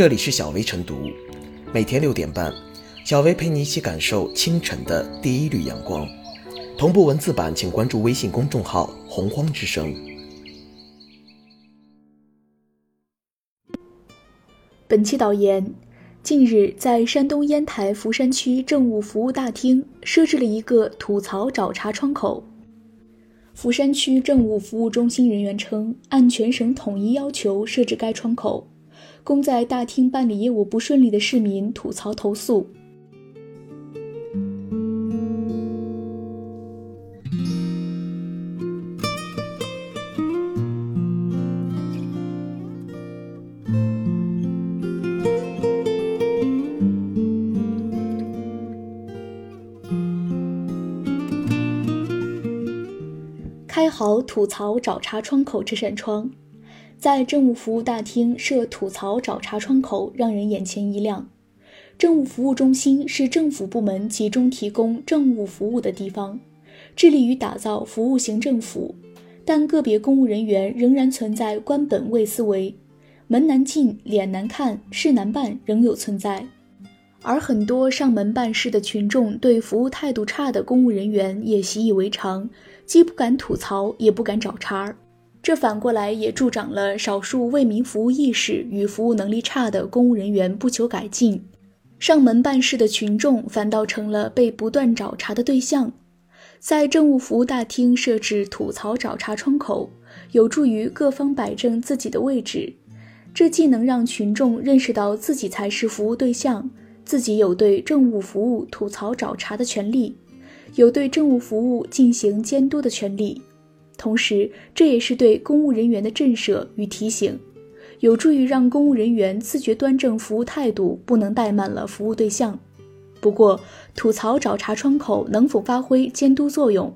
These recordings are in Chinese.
这里是小薇晨读，每天六点半，小薇陪你一起感受清晨的第一缕阳光。同步文字版，请关注微信公众号“洪荒之声”。本期导言：近日，在山东烟台福山区政务服务大厅设置了一个吐槽找茬窗口。福山区政务服务中心人员称，按全省统一要求设置该窗口，供在大厅办理业务不顺利的市民吐槽投诉。开好吐槽找茬窗口这扇窗，在政务服务大厅设吐槽找茬窗口，让人眼前一亮。政务服务中心是政府部门集中提供政务服务的地方，致力于打造服务型政府。但个别公务人员仍然存在官本位思维，门难进、脸难看、事难办，仍有存在。而很多上门办事的群众对服务态度差的公务人员也习以为常。既不敢吐槽，也不敢找茬儿，这反过来也助长了少数为民服务意识与服务能力差的公务人员不求改进，上门办事的群众反倒成了被不断找茬的对象。在政务服务大厅设置吐槽找茬窗口，有助于各方摆正自己的位置，这既能让群众认识到自己才是服务对象，自己有对政务服务吐槽找茬的权利。有对政务服务进行监督的权利，同时这也是对公务人员的震慑与提醒，有助于让公务人员自觉端正服务态度，不能怠慢了服务对象。不过，吐槽找茬窗口能否发挥监督作用，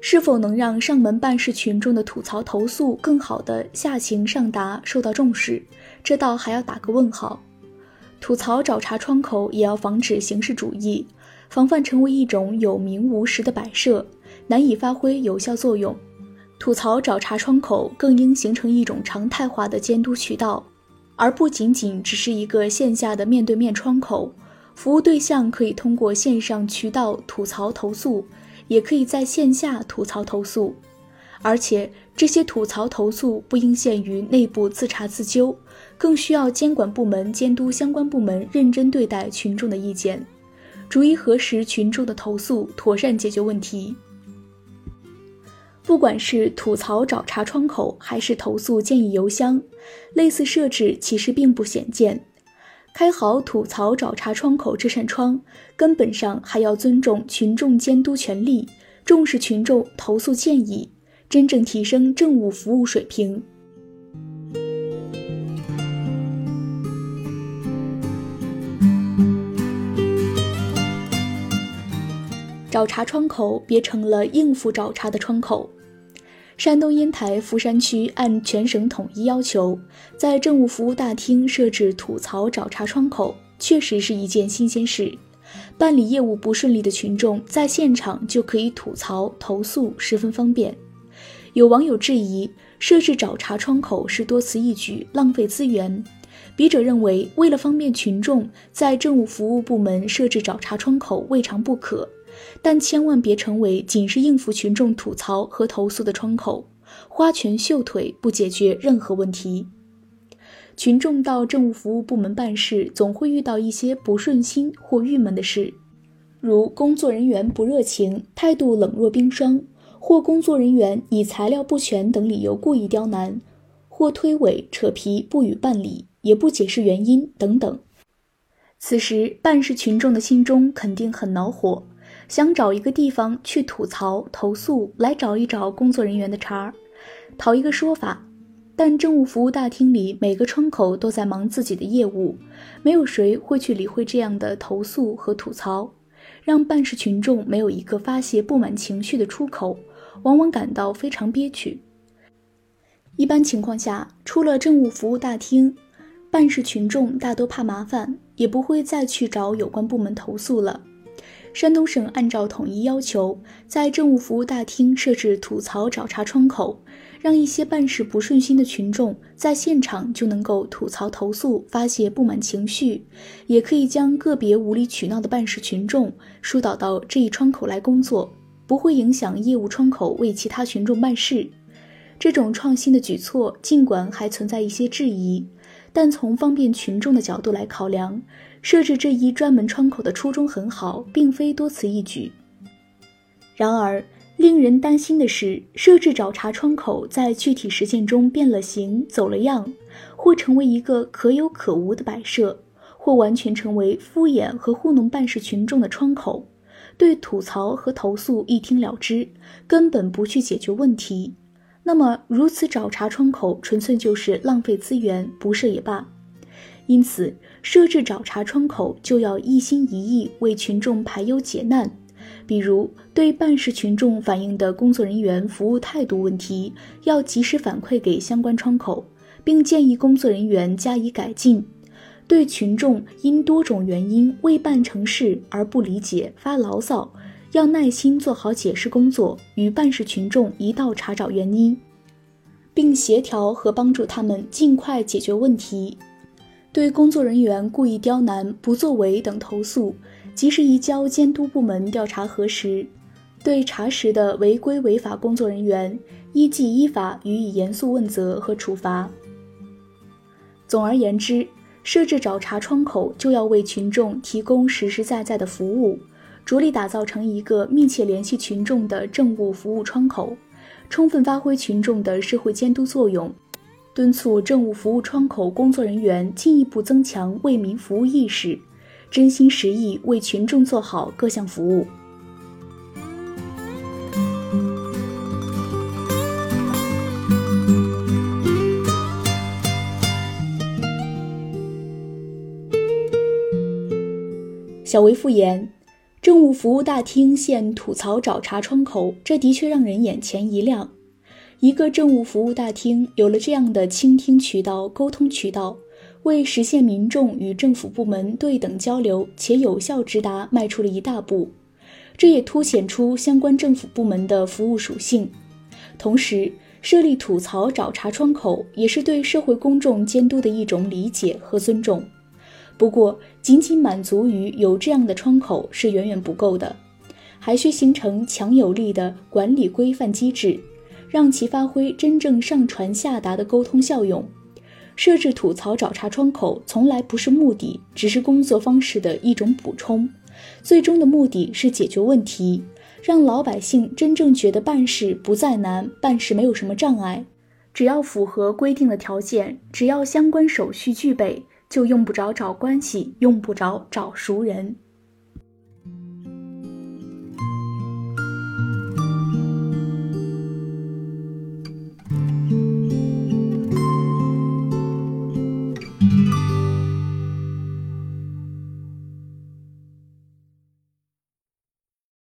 是否能让上门办事群众的吐槽投诉更好的下情上达，受到重视，这倒还要打个问号。吐槽找茬窗口也要防止形式主义。防范成为一种有名无实的摆设，难以发挥有效作用。吐槽找茬窗口更应形成一种常态化的监督渠道，而不仅仅只是一个线下的面对面窗口。服务对象可以通过线上渠道吐槽投诉，也可以在线下吐槽投诉。而且这些吐槽投诉不应限于内部自查自纠，更需要监管部门监督相关部门认真对待群众的意见。逐一核实群众的投诉，妥善解决问题。不管是吐槽找茬窗口，还是投诉建议邮箱，类似设置其实并不鲜见。开好吐槽找茬窗口这扇窗，根本上还要尊重群众监督权利，重视群众投诉建议，真正提升政务服务水平。找茬窗口别成了应付找茬的窗口。山东烟台福山区按全省统一要求，在政务服务大厅设置吐槽找茬窗口，确实是一件新鲜事。办理业务不顺利的群众在现场就可以吐槽投诉，十分方便。有网友质疑，设置找茬窗口是多此一举，浪费资源。笔者认为，为了方便群众，在政务服务部门设置找茬窗口未尝不可。但千万别成为仅是应付群众吐槽和投诉的窗口，花拳绣腿不解决任何问题。群众到政务服务部门办事，总会遇到一些不顺心或郁闷的事，如工作人员不热情、态度冷若冰霜，或工作人员以材料不全等理由故意刁难，或推诿扯皮不予办理，也不解释原因等等。此时，办事群众的心中肯定很恼火。想找一个地方去吐槽、投诉，来找一找工作人员的茬儿，讨一个说法。但政务服务大厅里每个窗口都在忙自己的业务，没有谁会去理会这样的投诉和吐槽，让办事群众没有一个发泄不满情绪的出口，往往感到非常憋屈。一般情况下，出了政务服务大厅，办事群众大多怕麻烦，也不会再去找有关部门投诉了。山东省按照统一要求，在政务服务大厅设置吐槽找茬窗口，让一些办事不顺心的群众在现场就能够吐槽投诉、发泄不满情绪，也可以将个别无理取闹的办事群众疏导到这一窗口来工作，不会影响业务窗口为其他群众办事。这种创新的举措，尽管还存在一些质疑，但从方便群众的角度来考量，设置这一专门窗口的初衷很好，并非多此一举。然而，令人担心的是，设置找茬窗口在具体实践中变了形、走了样，或成为一个可有可无的摆设，或完全成为敷衍和糊弄办事群众的窗口，对吐槽和投诉一听了之，根本不去解决问题。那么，如此找茬窗口纯粹就是浪费资源，不设也罢。因此，设置找茬窗口就要一心一意为群众排忧解难。比如，对办事群众反映的工作人员服务态度问题，要及时反馈给相关窗口，并建议工作人员加以改进。对群众因多种原因未办成事而不理解、发牢骚。要耐心做好解释工作，与办事群众一道查找原因，并协调和帮助他们尽快解决问题。对工作人员故意刁难、不作为等投诉，及时移交监督部门调查核实。对查实的违规违法工作人员，依纪依法予以严肃问责和处罚。总而言之，设置找茬窗口，就要为群众提供实实在在的服务。着力打造成一个密切联系群众的政务服务窗口，充分发挥群众的社会监督作用，敦促政务服务窗口工作人员进一步增强为民服务意识，真心实意为群众做好各项服务。小维复言。政务服务大厅现吐槽找茬窗口，这的确让人眼前一亮。一个政务服务大厅有了这样的倾听渠道、沟通渠道，为实现民众与政府部门对等交流且有效直达迈出了一大步。这也凸显出相关政府部门的服务属性。同时，设立吐槽找茬窗口，也是对社会公众监督的一种理解和尊重。不过，仅仅满足于有这样的窗口是远远不够的，还需形成强有力的管理规范机制，让其发挥真正上传下达的沟通效用。设置吐槽找茬窗口从来不是目的，只是工作方式的一种补充。最终的目的是解决问题，让老百姓真正觉得办事不再难，办事没有什么障碍，只要符合规定的条件，只要相关手续具备。就用不着找关系，用不着找熟人。